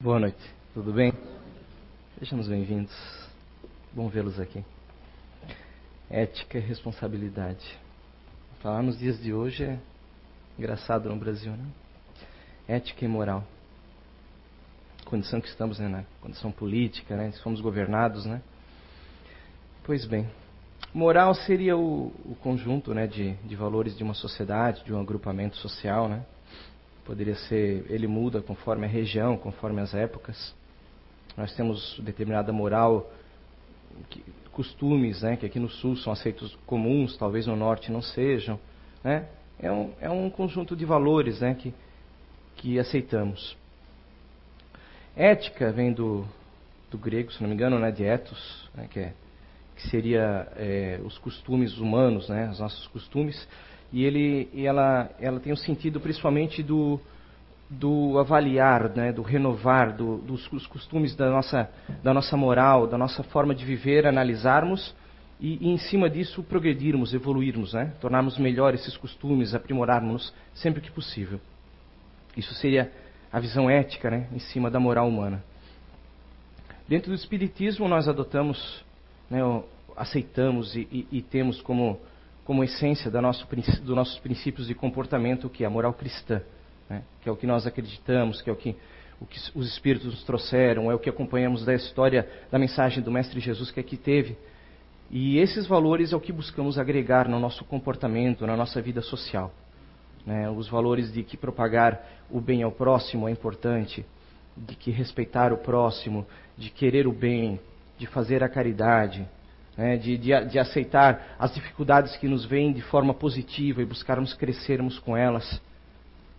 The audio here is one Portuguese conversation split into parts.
Boa noite, tudo bem? Sejam bem-vindos. Bom vê-los aqui. Ética e responsabilidade. Falar nos dias de hoje é engraçado no Brasil, né? Ética e moral. Condição que estamos, né? Na condição política, né? Somos governados, né? Pois bem, moral seria o, o conjunto, né? De, de valores de uma sociedade, de um agrupamento social, né? Poderia ser, ele muda conforme a região, conforme as épocas. Nós temos determinada moral, que, costumes, né, que aqui no sul são aceitos comuns, talvez no norte não sejam. Né? É, um, é um conjunto de valores né, que, que aceitamos. Ética vem do, do grego, se não me engano, né, de ethos, né, que, é, que seria é, os costumes humanos, né, os nossos costumes e ele, e ela, ela tem o um sentido principalmente do, do avaliar, né, do renovar, do, dos, dos, costumes da nossa, da nossa moral, da nossa forma de viver, analisarmos e, e em cima disso progredirmos, evoluirmos, né, tornarmos melhor esses costumes, aprimorarmos sempre que possível. Isso seria a visão ética né, em cima da moral humana. Dentro do Espiritismo, nós adotamos, né, aceitamos e, e, e temos como como essência nosso, dos nossos princípios de comportamento, que é a moral cristã, né? que é o que nós acreditamos, que é o que, o que os Espíritos nos trouxeram, é o que acompanhamos da história, da mensagem do Mestre Jesus que aqui teve. E esses valores é o que buscamos agregar no nosso comportamento, na nossa vida social. Né? Os valores de que propagar o bem ao próximo é importante, de que respeitar o próximo, de querer o bem, de fazer a caridade, né, de, de, de, aceitar as dificuldades que nos vêm de forma positiva e buscarmos crescermos com elas.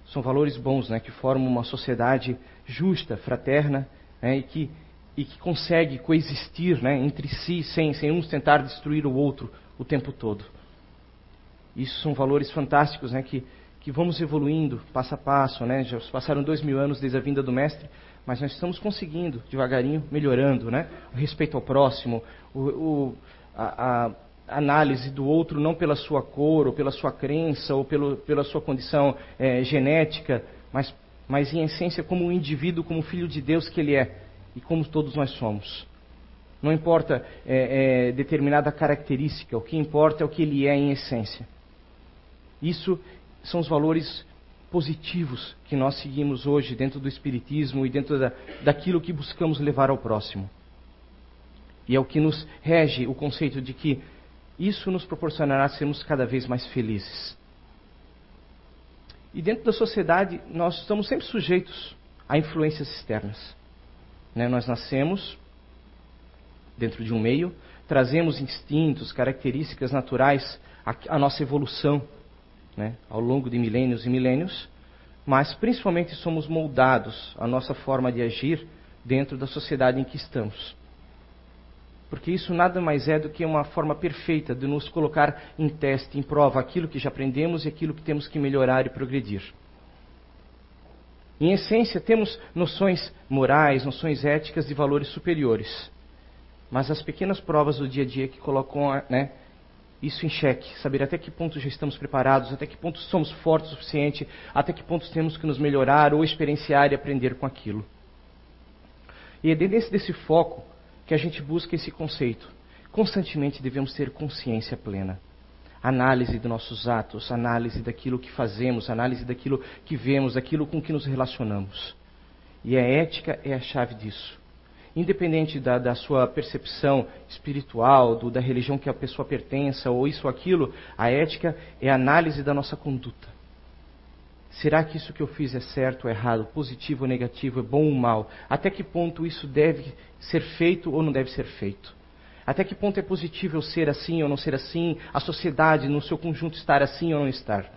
São valores bons né, que formam uma sociedade justa, fraterna né, e, que, e que consegue coexistir né, entre si sem, sem uns tentar destruir o outro o tempo todo. Isso são valores fantásticos né, que, que vamos evoluindo passo a passo. Né? Já passaram dois mil anos desde a vinda do Mestre, mas nós estamos conseguindo, devagarinho, melhorando. Né? O respeito ao próximo, o, o, a, a, análise do outro não pela sua cor, ou pela sua crença, ou pelo, pela sua condição é, genética, mas, mas em essência como um indivíduo, como filho de Deus que ele é, e como todos nós somos. Não importa é, é, determinada característica, o que importa é o que ele é em essência. Isso são os valores positivos que nós seguimos hoje dentro do Espiritismo e dentro da, daquilo que buscamos levar ao próximo. E é o que nos rege o conceito de que isso nos proporcionará sermos cada vez mais felizes. E dentro da sociedade, nós estamos sempre sujeitos a influências externas. Né? Nós nascemos dentro de um meio, trazemos instintos, características naturais à, à nossa evolução né? ao longo de milênios e milênios, mas principalmente somos moldados a nossa forma de agir dentro da sociedade em que estamos. Porque isso nada mais é do que uma forma perfeita de nos colocar em teste, em prova, aquilo que já aprendemos e aquilo que temos que melhorar e progredir. Em essência, temos noções morais, noções éticas de valores superiores. Mas as pequenas provas do dia a dia que colocam né, isso em xeque, saber até que ponto já estamos preparados, até que ponto somos fortes o suficiente, até que ponto temos que nos melhorar ou experienciar e aprender com aquilo. E é dentro desse foco que a gente busca esse conceito. Constantemente devemos ter consciência plena. Análise dos nossos atos, análise daquilo que fazemos, análise daquilo que vemos, daquilo com que nos relacionamos. E a ética é a chave disso. Independente da, da sua percepção espiritual, do, da religião que a pessoa pertença, ou isso ou aquilo, a ética é a análise da nossa conduta. Será que isso que eu fiz é certo ou errado, positivo ou negativo, é bom ou mal? Até que ponto isso deve ser feito ou não deve ser feito? Até que ponto é positivo ser assim ou não ser assim? A sociedade, no seu conjunto, estar assim ou não estar?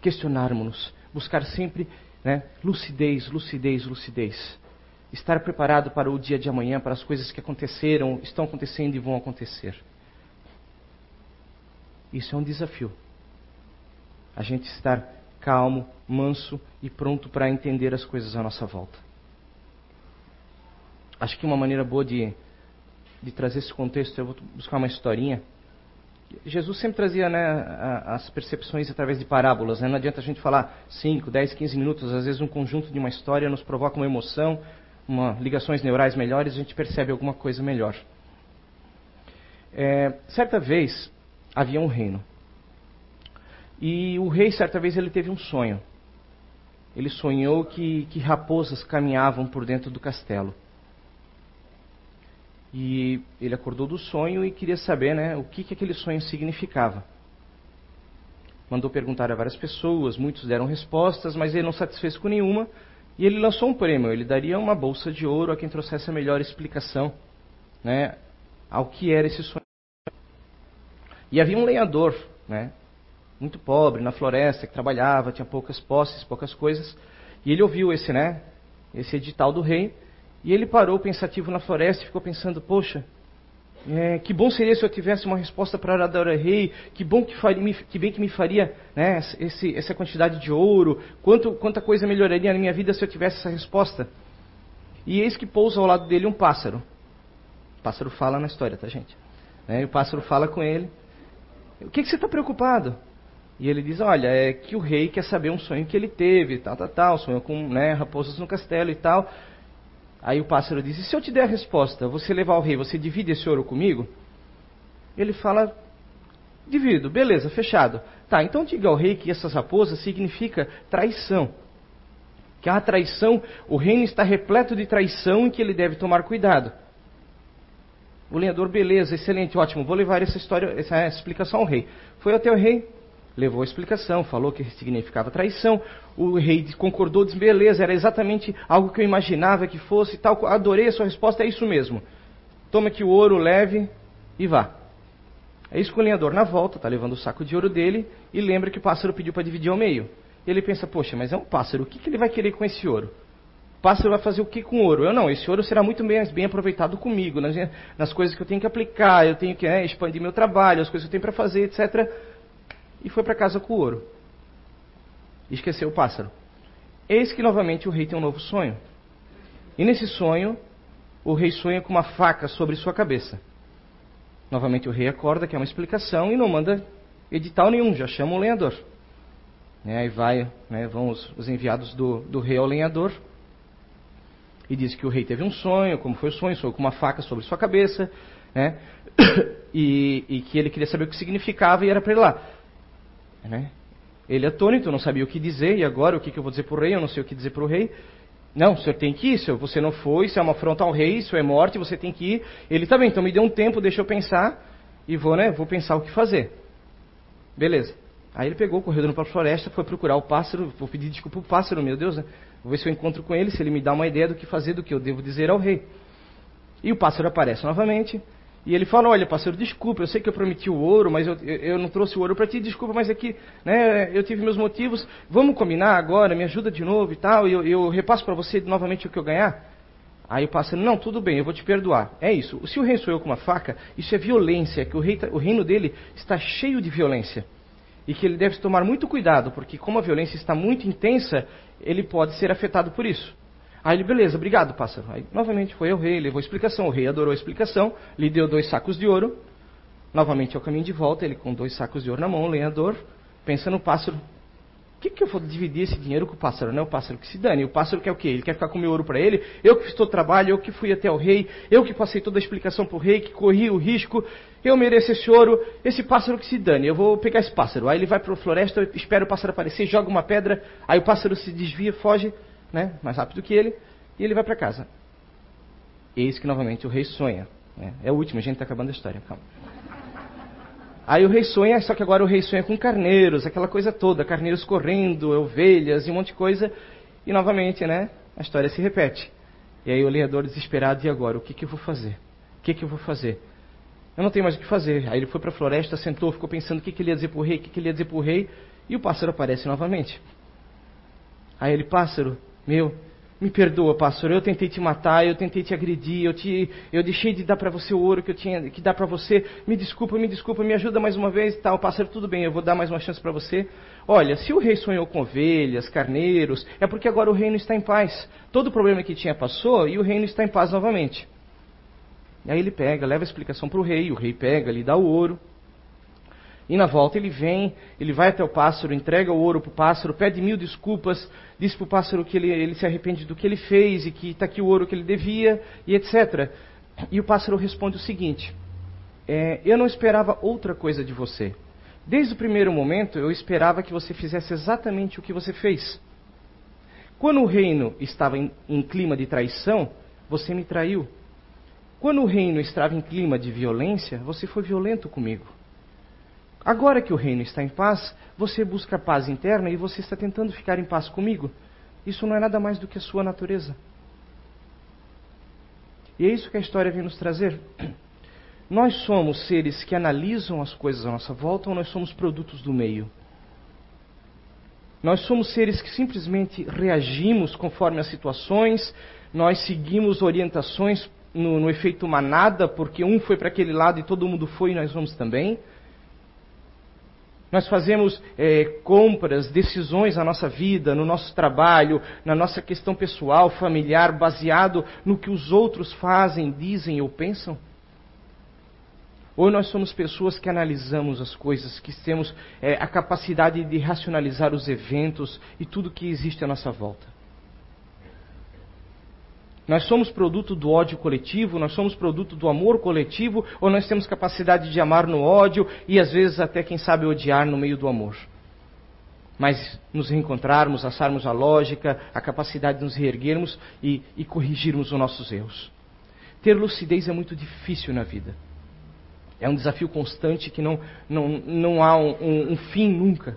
Questionarmos-nos, buscar sempre né, lucidez, lucidez, lucidez. Estar preparado para o dia de amanhã, para as coisas que aconteceram, estão acontecendo e vão acontecer. Isso é um desafio a gente estar calmo, manso e pronto para entender as coisas à nossa volta. Acho que uma maneira boa de, de trazer esse contexto, eu vou buscar uma historinha Jesus sempre trazia né, as percepções através de parábolas. Né? Não adianta a gente falar 5, 10, 15 minutos. Às vezes um conjunto de uma história nos provoca uma emoção, uma, ligações neurais melhores, a gente percebe alguma coisa melhor. É, certa vez havia um reino. E o rei, certa vez, ele teve um sonho. Ele sonhou que, que raposas caminhavam por dentro do castelo. E ele acordou do sonho e queria saber né, o que, que aquele sonho significava. Mandou perguntar a várias pessoas, muitos deram respostas, mas ele não satisfez com nenhuma. E ele lançou um prêmio, ele daria uma bolsa de ouro a quem trouxesse a melhor explicação né, ao que era esse sonho. E havia um lenhador, né, muito pobre, na floresta, que trabalhava, tinha poucas posses, poucas coisas. E ele ouviu esse, né, esse edital do rei e ele parou pensativo na floresta e ficou pensando: poxa, é, que bom seria se eu tivesse uma resposta para Aradora Rei, que bom que, faria, que bem que me faria né, esse, essa quantidade de ouro, quanto, quanta coisa melhoraria na minha vida se eu tivesse essa resposta. E eis que pousa ao lado dele um pássaro. O pássaro fala na história, tá, gente? É, e o pássaro fala com ele: O que, que você está preocupado? E ele diz: Olha, é que o rei quer saber um sonho que ele teve, tal, tal, tal, sonhou com né, raposas no castelo e tal. Aí o pássaro diz: E se eu te der a resposta, você levar ao rei, você divide esse ouro comigo? Ele fala: Divido, beleza, fechado. Tá, então diga ao rei que essas raposas significa traição. Que a traição, o reino está repleto de traição e que ele deve tomar cuidado. O lenhador, beleza, excelente, ótimo, vou levar essa história, essa explicação ao rei. Foi até o rei, levou a explicação, falou que significava traição. O rei concordou, disse: beleza, era exatamente algo que eu imaginava que fosse tal. Adorei a sua resposta, é isso mesmo. Toma aqui o ouro, leve e vá. É isso que o lenhador, na volta, está levando o saco de ouro dele e lembra que o pássaro pediu para dividir ao meio. Ele pensa: poxa, mas é um pássaro, o que, que ele vai querer com esse ouro? O pássaro vai fazer o que com ouro? Eu não, esse ouro será muito bem, bem aproveitado comigo, nas, nas, coisas que eu tenho que aplicar, eu tenho que é, expandir meu trabalho, as coisas que eu tenho para fazer, etc e foi para casa com o ouro. esqueceu o pássaro. Eis que novamente o rei tem um novo sonho. E nesse sonho, o rei sonha com uma faca sobre sua cabeça. Novamente o rei acorda, quer uma explicação e não manda edital nenhum, já chama o lenhador. Né, aí vai, né, vão os, os enviados do, do, rei ao lenhador e diz que o rei teve um sonho, como foi o sonho, sonhou com uma faca sobre sua cabeça, né, e, e que ele queria saber o que significava e era para ele lá. Né? Ele é atônito, não sabia o que dizer, e agora o que, que eu vou dizer para o rei? Eu não sei o que dizer para o rei. Não, o senhor tem que ir, senhor, você não foi, isso é uma afronta ao rei, isso é morte, você tem que ir. Ele também, tá então me dê um tempo, deixa eu pensar, e vou, né, vou pensar o que fazer. Beleza. Aí ele pegou, correu para a floresta, foi procurar o pássaro, vou pedir desculpa para o pássaro, meu Deus, né? Vou ver se eu encontro com ele, se ele me dá uma ideia do que fazer, do que eu devo dizer ao rei. E o pássaro aparece novamente, e ele fala: Olha, pastor, desculpa, eu sei que eu prometi o ouro, mas eu, eu não trouxe o ouro para ti, desculpa, mas é né, eu tive meus motivos. Vamos combinar agora, me ajuda de novo e tal, e eu, eu repasso para você novamente o que eu ganhar? Aí o pássaro: Não, tudo bem, eu vou te perdoar. É isso. Se o rei sou eu com uma faca, isso é violência, que o, rei, tá, o reino dele está cheio de violência. E que ele deve tomar muito cuidado, porque como a violência está muito intensa, ele pode ser afetado por isso. Aí ele, beleza, obrigado, pássaro. Aí novamente foi ao rei, levou a explicação. O rei adorou a explicação, lhe deu dois sacos de ouro. Novamente ao caminho de volta, ele com dois sacos de ouro na mão, o lenhador, pensa no pássaro. O que, que eu vou dividir esse dinheiro com o pássaro? Não é o pássaro que se dane. O pássaro quer o quê? Ele quer ficar com o meu ouro para ele? Eu que fiz todo o trabalho, eu que fui até o rei, eu que passei toda a explicação para o rei, que corri o risco, eu mereço esse ouro, esse pássaro que se dane. Eu vou pegar esse pássaro. Aí ele vai para a floresta, espera o pássaro aparecer, joga uma pedra, aí o pássaro se desvia, foge né, mais rápido que ele, e ele vai para casa. Eis que novamente o rei sonha. Né? É o último, a gente está acabando a história, calma. Aí o rei sonha, só que agora o rei sonha com carneiros, aquela coisa toda, carneiros correndo, ovelhas e um monte de coisa. E novamente, né, a história se repete. E aí o lenhador desesperado, e agora? O que, que eu vou fazer? O que, que eu vou fazer? Eu não tenho mais o que fazer. Aí ele foi para a floresta, sentou, ficou pensando o que, que ele ia dizer para o rei, o que, que ele ia dizer para o rei, e o pássaro aparece novamente. Aí ele, pássaro, meu, me perdoa, pastor, eu tentei te matar, eu tentei te agredir, eu, te, eu deixei de dar para você o ouro que eu tinha que dar para você. Me desculpa, me desculpa, me ajuda mais uma vez, tal, pastor, tudo bem, eu vou dar mais uma chance para você. Olha, se o rei sonhou com ovelhas, carneiros, é porque agora o reino está em paz. Todo o problema que tinha passou e o reino está em paz novamente. E aí ele pega, leva a explicação para o rei, o rei pega, lhe dá o ouro. E na volta ele vem, ele vai até o pássaro, entrega o ouro para o pássaro, pede mil desculpas, diz para o pássaro que ele, ele, se arrepende do que ele fez e que está aqui o ouro que ele devia, e etc. E o pássaro responde o seguinte: é, Eu não esperava outra coisa de você. Desde o primeiro momento eu esperava que você fizesse exatamente o que você fez. Quando o reino estava em, em clima de traição, você me traiu. Quando o reino estava em clima de violência, você foi violento comigo. Agora que o reino está em paz, você busca paz interna e você está tentando ficar em paz comigo. Isso não é nada mais do que a sua natureza. E é isso que a história vem nos trazer. Nós somos seres que analisam as coisas à nossa volta ou nós somos produtos do meio? Nós somos seres que simplesmente reagimos conforme as situações, nós seguimos orientações no, no efeito manada, porque um foi para aquele lado e todo mundo foi e nós vamos também. Nós fazemos é, compras, decisões na nossa vida, no nosso trabalho, na nossa questão pessoal, familiar, baseado no que os outros fazem, dizem ou pensam? Ou nós somos pessoas que analisamos as coisas, que temos é, a capacidade de racionalizar os eventos e tudo que existe à nossa volta? Nós somos produto do ódio coletivo, nós somos produto do amor coletivo, ou nós temos capacidade de amar no ódio e às vezes até, quem sabe, odiar no meio do amor. Mas nos reencontrarmos, assarmos a lógica, a capacidade de nos reerguermos e, e corrigirmos os nossos erros. Ter lucidez é muito difícil na vida. É um desafio constante que não, não, não há um, um, um fim nunca.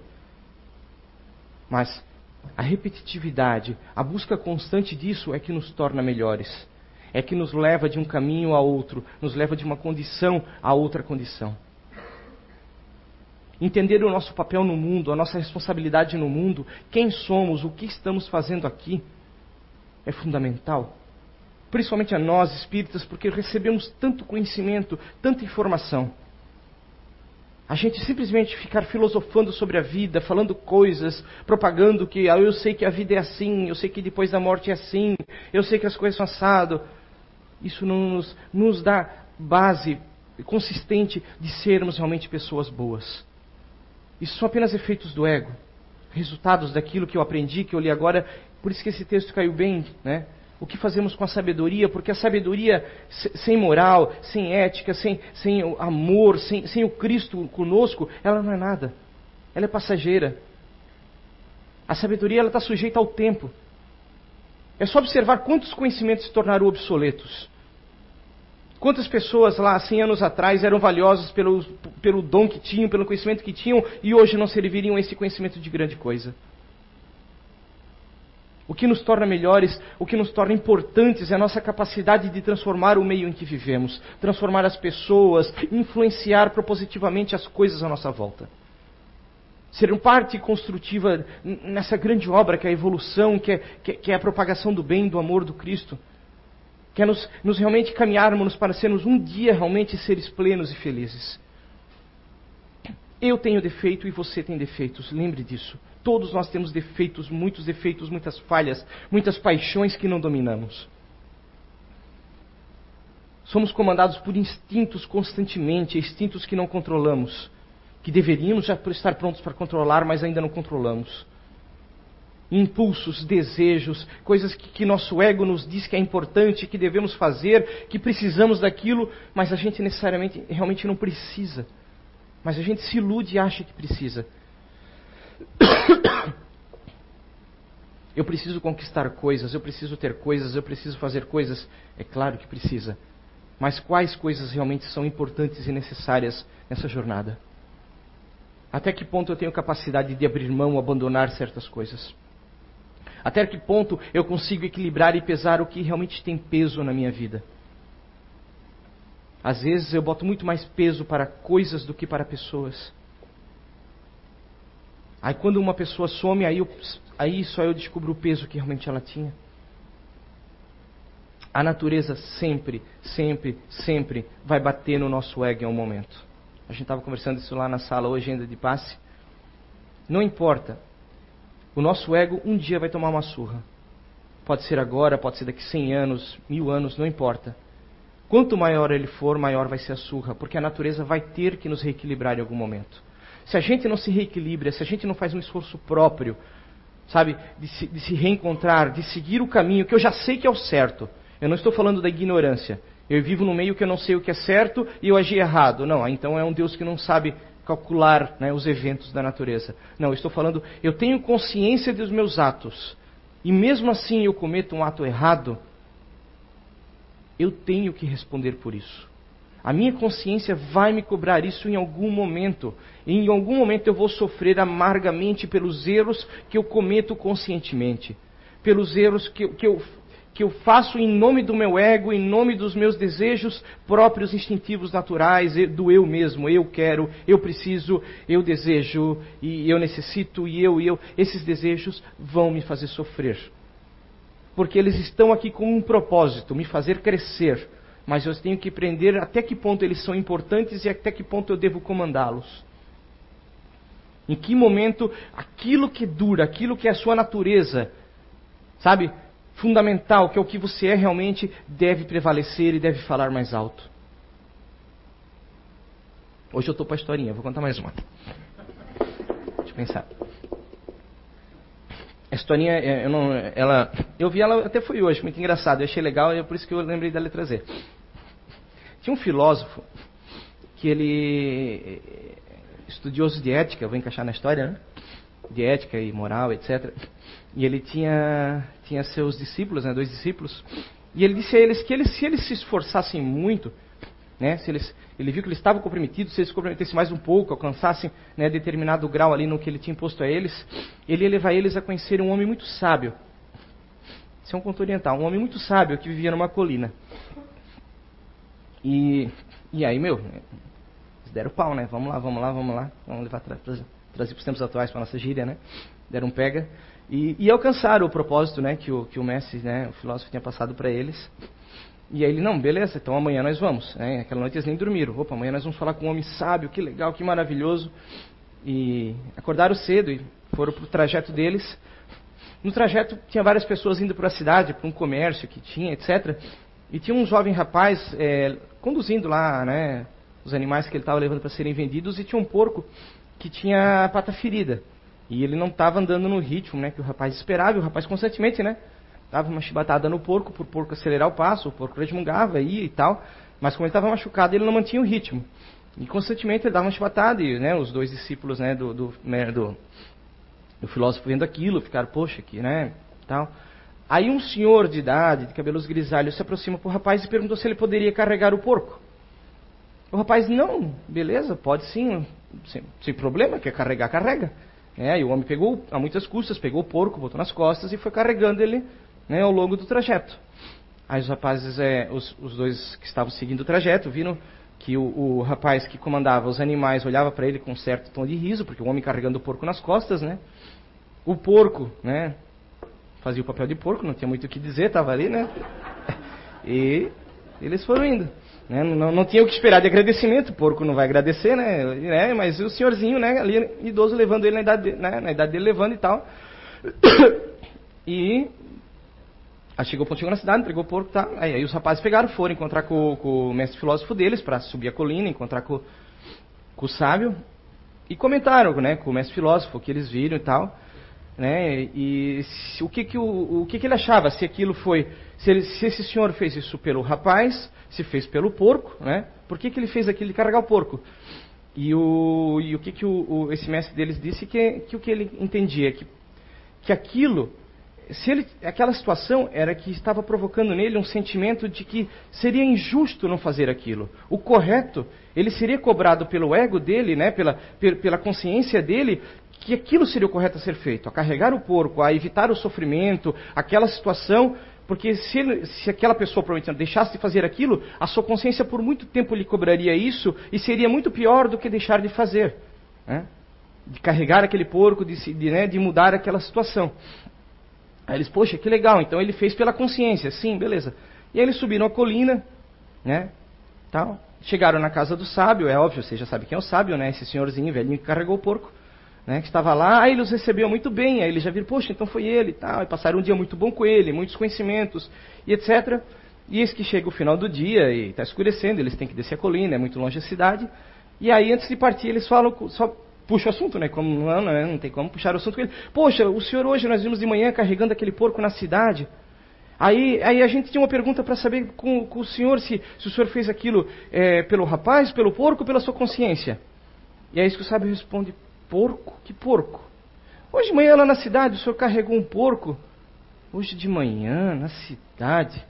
Mas a repetitividade, a busca constante disso é que nos torna melhores. É que nos leva de um caminho a outro, nos leva de uma condição a outra condição. Entender o nosso papel no mundo, a nossa responsabilidade no mundo, quem somos, o que estamos fazendo aqui, é fundamental. Principalmente a nós espíritas, porque recebemos tanto conhecimento, tanta informação. A gente simplesmente ficar filosofando sobre a vida, falando coisas, propagando que ah, eu sei que a vida é assim, eu sei que depois da morte é assim, eu sei que as coisas são assado. Isso não nos, nos dá base consistente de sermos realmente pessoas boas. Isso são apenas efeitos do ego, resultados daquilo que eu aprendi, que eu li agora. Por isso que esse texto caiu bem, né? O que fazemos com a sabedoria? Porque a sabedoria sem moral, sem ética, sem, sem amor, sem, sem o Cristo conosco, ela não é nada. Ela é passageira. A sabedoria está sujeita ao tempo. É só observar quantos conhecimentos se tornaram obsoletos. Quantas pessoas lá, 100 anos atrás, eram valiosas pelo, pelo dom que tinham, pelo conhecimento que tinham, e hoje não serviriam esse conhecimento de grande coisa. O que nos torna melhores, o que nos torna importantes é a nossa capacidade de transformar o meio em que vivemos, transformar as pessoas, influenciar propositivamente as coisas à nossa volta. Ser uma parte construtiva nessa grande obra que é a evolução, que é, que é a propagação do bem, do amor do Cristo. Que é nos, nos realmente caminharmos para sermos um dia realmente seres plenos e felizes. Eu tenho defeito e você tem defeitos, lembre disso. Todos nós temos defeitos, muitos defeitos, muitas falhas, muitas paixões que não dominamos. Somos comandados por instintos constantemente, instintos que não controlamos, que deveríamos já estar prontos para controlar, mas ainda não controlamos. Impulsos, desejos, coisas que, que nosso ego nos diz que é importante, que devemos fazer, que precisamos daquilo, mas a gente necessariamente realmente não precisa. Mas a gente se ilude e acha que precisa. Eu preciso conquistar coisas, eu preciso ter coisas, eu preciso fazer coisas. É claro que precisa. Mas quais coisas realmente são importantes e necessárias nessa jornada? Até que ponto eu tenho capacidade de abrir mão abandonar certas coisas? Até que ponto eu consigo equilibrar e pesar o que realmente tem peso na minha vida? Às vezes eu boto muito mais peso para coisas do que para pessoas. Aí quando uma pessoa some, aí, eu, aí só eu descubro o peso que realmente ela tinha. A natureza sempre, sempre, sempre vai bater no nosso ego em um momento. A gente estava conversando isso lá na sala hoje ainda de passe. Não importa. O nosso ego um dia vai tomar uma surra. Pode ser agora, pode ser daqui 100 anos, mil anos, não importa. Quanto maior ele for, maior vai ser a surra, porque a natureza vai ter que nos reequilibrar em algum momento. Se a gente não se reequilibra, se a gente não faz um esforço próprio, sabe, de se, de se reencontrar, de seguir o caminho que eu já sei que é o certo. Eu não estou falando da ignorância. Eu vivo no meio que eu não sei o que é certo e eu agi errado. Não, então é um Deus que não sabe calcular né, os eventos da natureza. Não, eu estou falando, eu tenho consciência dos meus atos. E mesmo assim eu cometo um ato errado, eu tenho que responder por isso. A minha consciência vai me cobrar isso em algum momento. E em algum momento eu vou sofrer amargamente pelos erros que eu cometo conscientemente. Pelos erros que, que, eu, que eu faço em nome do meu ego, em nome dos meus desejos próprios, instintivos, naturais, do eu mesmo. Eu quero, eu preciso, eu desejo, e eu necessito, e eu, e eu. Esses desejos vão me fazer sofrer porque eles estão aqui com um propósito, me fazer crescer. Mas eu tenho que aprender até que ponto eles são importantes e até que ponto eu devo comandá-los. Em que momento aquilo que dura, aquilo que é a sua natureza, sabe, fundamental, que é o que você é realmente, deve prevalecer e deve falar mais alto. Hoje eu estou para a historinha, vou contar mais uma. Deixa eu pensar. A historinha, é, eu não, ela, eu vi ela até foi hoje, muito engraçado, eu achei legal e é por isso que eu lembrei dela trazer. Tinha um filósofo que ele, estudioso de ética, vou encaixar na história, né? De ética e moral, etc. E ele tinha, tinha seus discípulos, né, dois discípulos, e ele disse a eles que eles, se eles se esforçassem muito, né, se eles, ele viu que eles estavam comprometidos, se eles se comprometessem mais um pouco, alcançassem né, determinado grau ali no que ele tinha imposto a eles, ele ia levar eles a conhecer um homem muito sábio. Isso é um conto oriental, um homem muito sábio que vivia numa colina. E, e aí, meu, eles deram pau, né? Vamos lá, vamos lá, vamos lá. Vamos levar, tra trazer, trazer para os tempos atuais para nossa gíria, né? Deram um pega. E, e alcançaram o propósito né, que, o, que o mestre, né, o filósofo, tinha passado para eles. E aí ele, não, beleza, então amanhã nós vamos. Né? Aquela noite eles nem dormiram. Opa, amanhã nós vamos falar com um homem sábio, que legal, que maravilhoso. E acordaram cedo e foram para o trajeto deles. No trajeto tinha várias pessoas indo para a cidade, para um comércio que tinha, etc. E tinha um jovem rapaz é, conduzindo lá né, os animais que ele estava levando para serem vendidos e tinha um porco que tinha a pata ferida. E ele não estava andando no ritmo né, que o rapaz esperava, e o rapaz constantemente, né? Dava uma chibatada no porco, o porco acelerar o passo, o porco resmungava, ia e tal. Mas como ele estava machucado, ele não mantinha o ritmo. E constantemente ele dava uma chibatada, e né, os dois discípulos né, do, do, né, do, do filósofo vendo aquilo, ficaram, poxa, aqui, né, tal. Aí um senhor de idade, de cabelos grisalhos, se aproxima para o rapaz e perguntou se ele poderia carregar o porco. O rapaz, não, beleza, pode sim, sem, sem problema, quer carregar, carrega. É, e o homem pegou, a muitas custas, pegou o porco, botou nas costas e foi carregando ele né, ao longo do trajeto. Aí os rapazes, é, os, os, dois que estavam seguindo o trajeto, viram que o, o rapaz que comandava os animais olhava para ele com um certo tom de riso, porque o homem carregando o porco nas costas, né? O porco, né? Fazia o papel de porco, não tinha muito o que dizer, estava ali, né? E eles foram indo. Né? Não, não tinha o que esperar de agradecimento, o porco não vai agradecer, né? né? Mas o senhorzinho, né, ali, idoso, levando ele na idade, né? na idade dele, levando e tal. E Aí chegou, chegou na cidade, entregou o porco, tá? Aí, aí os rapazes pegaram, foram encontrar com, com o mestre filósofo deles para subir a colina, encontrar com, com o sábio e comentaram, né, com o mestre filósofo que eles viram e tal, né? E se, o que que o, o que que ele achava? Se aquilo foi, se, ele, se esse senhor fez isso pelo rapaz, se fez pelo porco, né? Por que que ele fez aquilo de carregar o porco? E o, e o que que o, o, esse mestre deles disse que, que o que ele entendia que que aquilo se ele, aquela situação era que estava provocando nele um sentimento de que seria injusto não fazer aquilo. O correto, ele seria cobrado pelo ego dele, né, pela, pela consciência dele, que aquilo seria o correto a ser feito, a carregar o porco, a evitar o sofrimento, aquela situação, porque se, se aquela pessoa prometendo deixasse de fazer aquilo, a sua consciência por muito tempo lhe cobraria isso e seria muito pior do que deixar de fazer, né? de carregar aquele porco, de, de, né, de mudar aquela situação. Aí eles, poxa, que legal, então ele fez pela consciência, sim, beleza. E aí eles subiram a colina, né, tal. Chegaram na casa do sábio, é óbvio, você já sabe quem é o sábio, né, esse senhorzinho velhinho que carregou o porco, né, que estava lá, aí eles recebeu muito bem, aí eles já viram, poxa, então foi ele e tal, e passaram um dia muito bom com ele, muitos conhecimentos, e etc. E eis que chega o final do dia, e está escurecendo, eles têm que descer a colina, é muito longe da cidade, e aí antes de partir eles falam, só puxa o assunto, né? Como não, não, não tem como puxar o assunto com ele. Poxa, o senhor hoje nós vimos de manhã carregando aquele porco na cidade. Aí, aí a gente tinha uma pergunta para saber com, com, o senhor se, se o senhor fez aquilo é, pelo rapaz, pelo porco, pela sua consciência. E é isso que o sábio responde: porco? Que porco? Hoje de manhã lá na cidade o senhor carregou um porco. Hoje de manhã na cidade.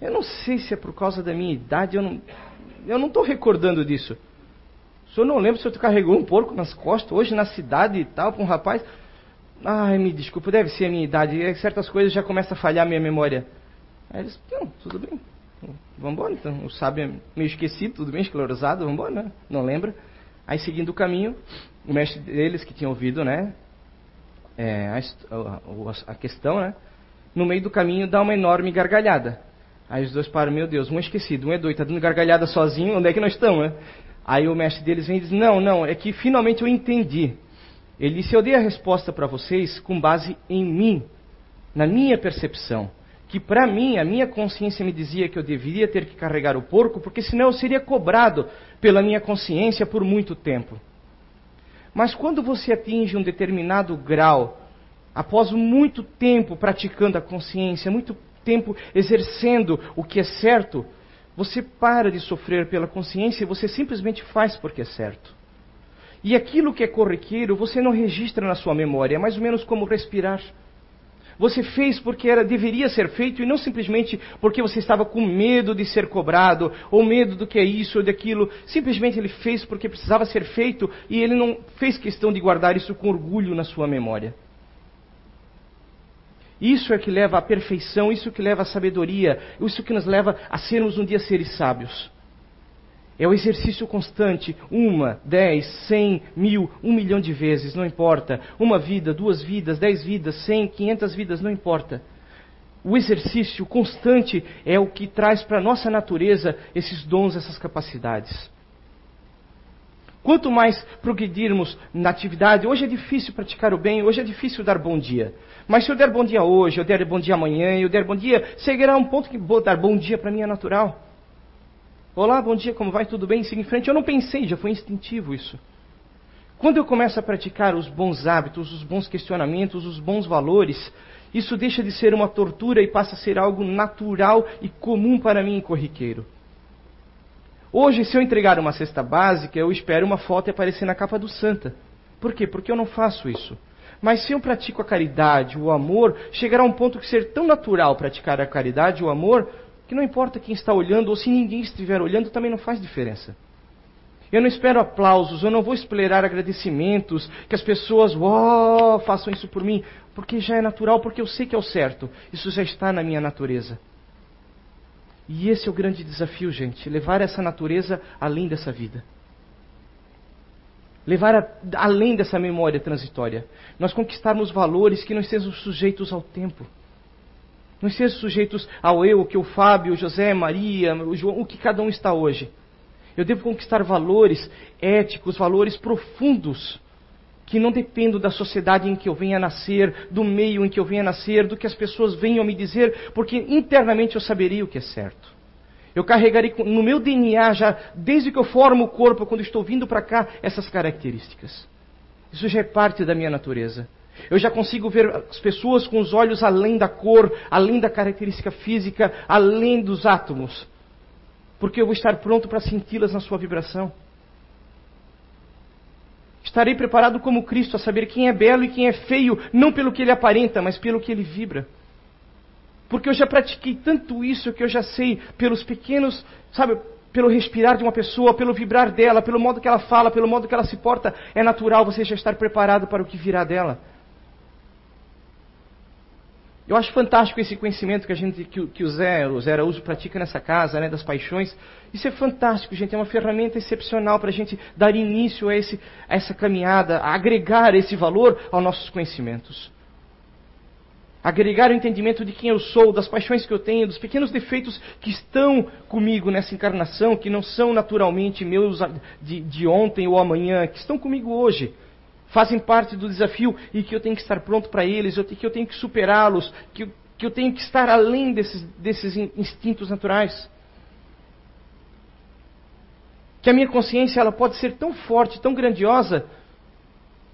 Eu não sei se é por causa da minha idade, eu não eu não estou recordando disso. O senhor não lembra se senhor carregou um porco nas costas hoje na cidade e tal para um rapaz? Ai, me desculpa, deve ser a minha idade. E certas coisas já começam a falhar a minha memória. Aí eles, não, tudo bem. Vamos embora então. O sábio é meio esquecido, tudo bem, esclerosado, vamos embora, né? Não lembra? Aí seguindo o caminho, o mestre deles que tinha ouvido, né? É, a, a, questão, né? No meio do caminho dá uma enorme gargalhada. Aí os dois param, meu Deus, um é esquecido, um é doido, tá dando gargalhada sozinho, onde é que nós estamos, né? Aí o mestre deles vem e diz, não, não, é que finalmente eu entendi. Ele disse: Eu dei a resposta para vocês com base em mim, na minha percepção. Que para mim, a minha consciência me dizia que eu deveria ter que carregar o porco, porque senão eu seria cobrado pela minha consciência por muito tempo. Mas quando você atinge um determinado grau, após muito tempo praticando a consciência, muito tempo exercendo o que é certo, você para de sofrer pela consciência e você simplesmente faz porque é certo. E aquilo que é corriqueiro, você não registra na sua memória, é mais ou menos como respirar. Você fez porque era, deveria ser feito e não simplesmente porque você estava com medo de ser cobrado, ou medo do que é isso ou daquilo. Simplesmente ele fez porque precisava ser feito e ele não fez questão de guardar isso com orgulho na sua memória. Isso é que leva à perfeição, isso que leva à sabedoria, isso que nos leva a sermos um dia seres sábios. É o exercício constante, uma, dez, cem, mil, um milhão de vezes, não importa. Uma vida, duas vidas, dez vidas, cem, quinhentas vidas, não importa. O exercício constante é o que traz para a nossa natureza esses dons, essas capacidades. Quanto mais progredirmos na atividade, hoje é difícil praticar o bem, hoje é difícil dar bom dia. Mas se eu der bom dia hoje, eu der bom dia amanhã, eu der bom dia, chegará um ponto que vou dar bom dia para mim é natural. Olá, bom dia, como vai? Tudo bem? Siga em frente. Eu não pensei, já foi instintivo isso. Quando eu começo a praticar os bons hábitos, os bons questionamentos, os bons valores, isso deixa de ser uma tortura e passa a ser algo natural e comum para mim, corriqueiro. Hoje, se eu entregar uma cesta básica, eu espero uma foto aparecer na capa do Santa. Por quê? Porque eu não faço isso. Mas se eu pratico a caridade, o amor, chegará um ponto que ser tão natural praticar a caridade, o amor, que não importa quem está olhando ou se ninguém estiver olhando, também não faz diferença. Eu não espero aplausos, eu não vou esperar agradecimentos, que as pessoas oh, façam isso por mim, porque já é natural, porque eu sei que é o certo. Isso já está na minha natureza. E esse é o grande desafio, gente, levar essa natureza além dessa vida. Levar a, além dessa memória transitória. Nós conquistarmos valores que não estejam sujeitos ao tempo. Não ser sujeitos ao eu, que o Fábio, o José, Maria, o João, o que cada um está hoje. Eu devo conquistar valores éticos, valores profundos, que não dependam da sociedade em que eu venha nascer, do meio em que eu venha nascer, do que as pessoas venham me dizer, porque internamente eu saberia o que é certo. Eu carregarei no meu DNA já, desde que eu formo o corpo, quando estou vindo para cá, essas características. Isso já é parte da minha natureza. Eu já consigo ver as pessoas com os olhos além da cor, além da característica física, além dos átomos. Porque eu vou estar pronto para senti-las na sua vibração. Estarei preparado como Cristo a saber quem é belo e quem é feio, não pelo que ele aparenta, mas pelo que ele vibra. Porque eu já pratiquei tanto isso que eu já sei pelos pequenos, sabe, pelo respirar de uma pessoa, pelo vibrar dela, pelo modo que ela fala, pelo modo que ela se porta, é natural você já estar preparado para o que virá dela. Eu acho fantástico esse conhecimento que a gente, que, que o Zé, o Zé Araújo pratica nessa casa, né, das paixões. Isso é fantástico, gente. É uma ferramenta excepcional para a gente dar início a, esse, a essa caminhada, a agregar esse valor aos nossos conhecimentos. Agregar o entendimento de quem eu sou, das paixões que eu tenho, dos pequenos defeitos que estão comigo nessa encarnação, que não são naturalmente meus de, de ontem ou amanhã, que estão comigo hoje fazem parte do desafio e que eu tenho que estar pronto para eles, que eu tenho que superá-los, que, que eu tenho que estar além desses, desses instintos naturais. Que a minha consciência ela pode ser tão forte, tão grandiosa,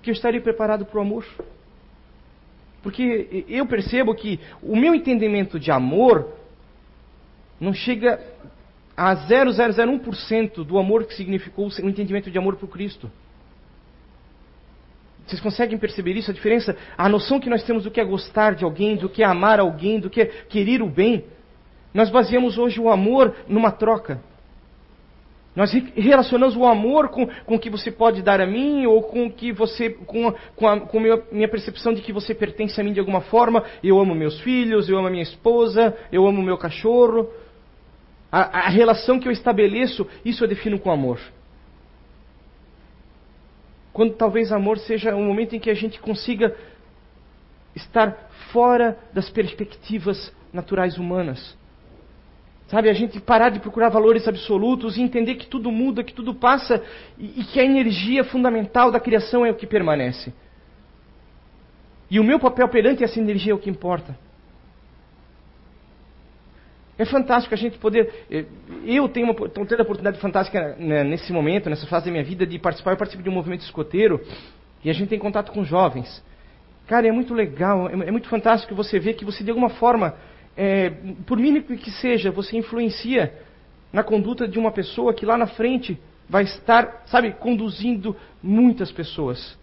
que eu estaria preparado para o amor. Porque eu percebo que o meu entendimento de amor não chega a 0,001% do amor que significou o entendimento de amor por Cristo. Vocês conseguem perceber isso? A diferença, a noção que nós temos do que é gostar de alguém, do que é amar alguém, do que é querer o bem. Nós baseamos hoje o amor numa troca. Nós relacionamos o amor com, com o que você pode dar a mim, ou com que você, com, com a com minha, minha percepção de que você pertence a mim de alguma forma. Eu amo meus filhos, eu amo a minha esposa, eu amo meu cachorro. A, a relação que eu estabeleço, isso eu defino com amor. Quando talvez amor seja um momento em que a gente consiga estar fora das perspectivas naturais humanas. Sabe, a gente parar de procurar valores absolutos e entender que tudo muda, que tudo passa e, e que a energia fundamental da criação é o que permanece. E o meu papel perante essa energia é o que importa. É fantástico a gente poder. Eh, eu tenho uma tenho tendo a oportunidade fantástica né, nesse momento, nessa fase da minha vida, de participar. Eu participo de um movimento escoteiro e a gente tem contato com jovens. Cara, é muito legal, é, é muito fantástico você ver que você, de alguma forma, é, por mínimo que seja, você influencia na conduta de uma pessoa que lá na frente vai estar, sabe, conduzindo muitas pessoas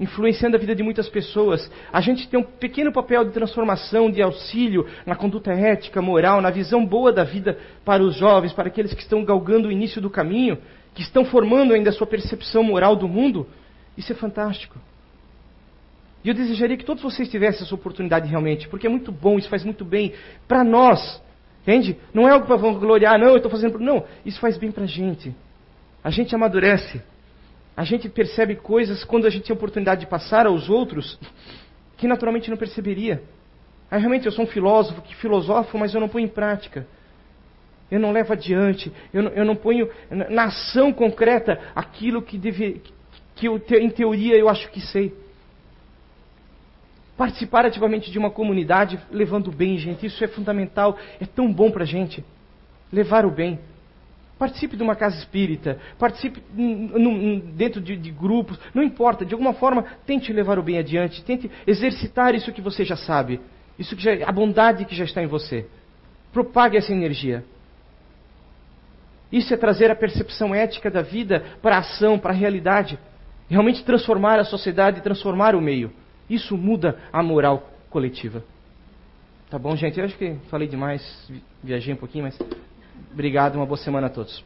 influenciando a vida de muitas pessoas. A gente tem um pequeno papel de transformação, de auxílio na conduta ética, moral, na visão boa da vida para os jovens, para aqueles que estão galgando o início do caminho, que estão formando ainda a sua percepção moral do mundo. Isso é fantástico. E eu desejaria que todos vocês tivessem essa oportunidade realmente, porque é muito bom, isso faz muito bem para nós. Entende? Não é algo para vangloriar, não, eu estou fazendo. Não, isso faz bem para a gente. A gente amadurece a gente percebe coisas quando a gente tem a oportunidade de passar aos outros que naturalmente não perceberia. Aí realmente eu sou um filósofo que filosofo, mas eu não ponho em prática. Eu não levo adiante, eu não, eu não ponho na ação concreta aquilo que, deve, que eu, em teoria eu acho que sei. Participar ativamente de uma comunidade levando o bem, gente, isso é fundamental, é tão bom para a gente. Levar o bem. Participe de uma casa espírita, participe dentro de, de, grupos, não importa, de alguma forma tente levar o bem adiante, tente exercitar isso que você já sabe, isso que já, a bondade que já está em você. Propague essa energia. Isso é trazer a percepção ética da vida para a ação, para a realidade. Realmente transformar a sociedade, transformar o meio. Isso muda a moral coletiva. Tá bom, gente? Eu acho que falei demais, viajei um pouquinho, mas Obrigado, uma boa semana a todos.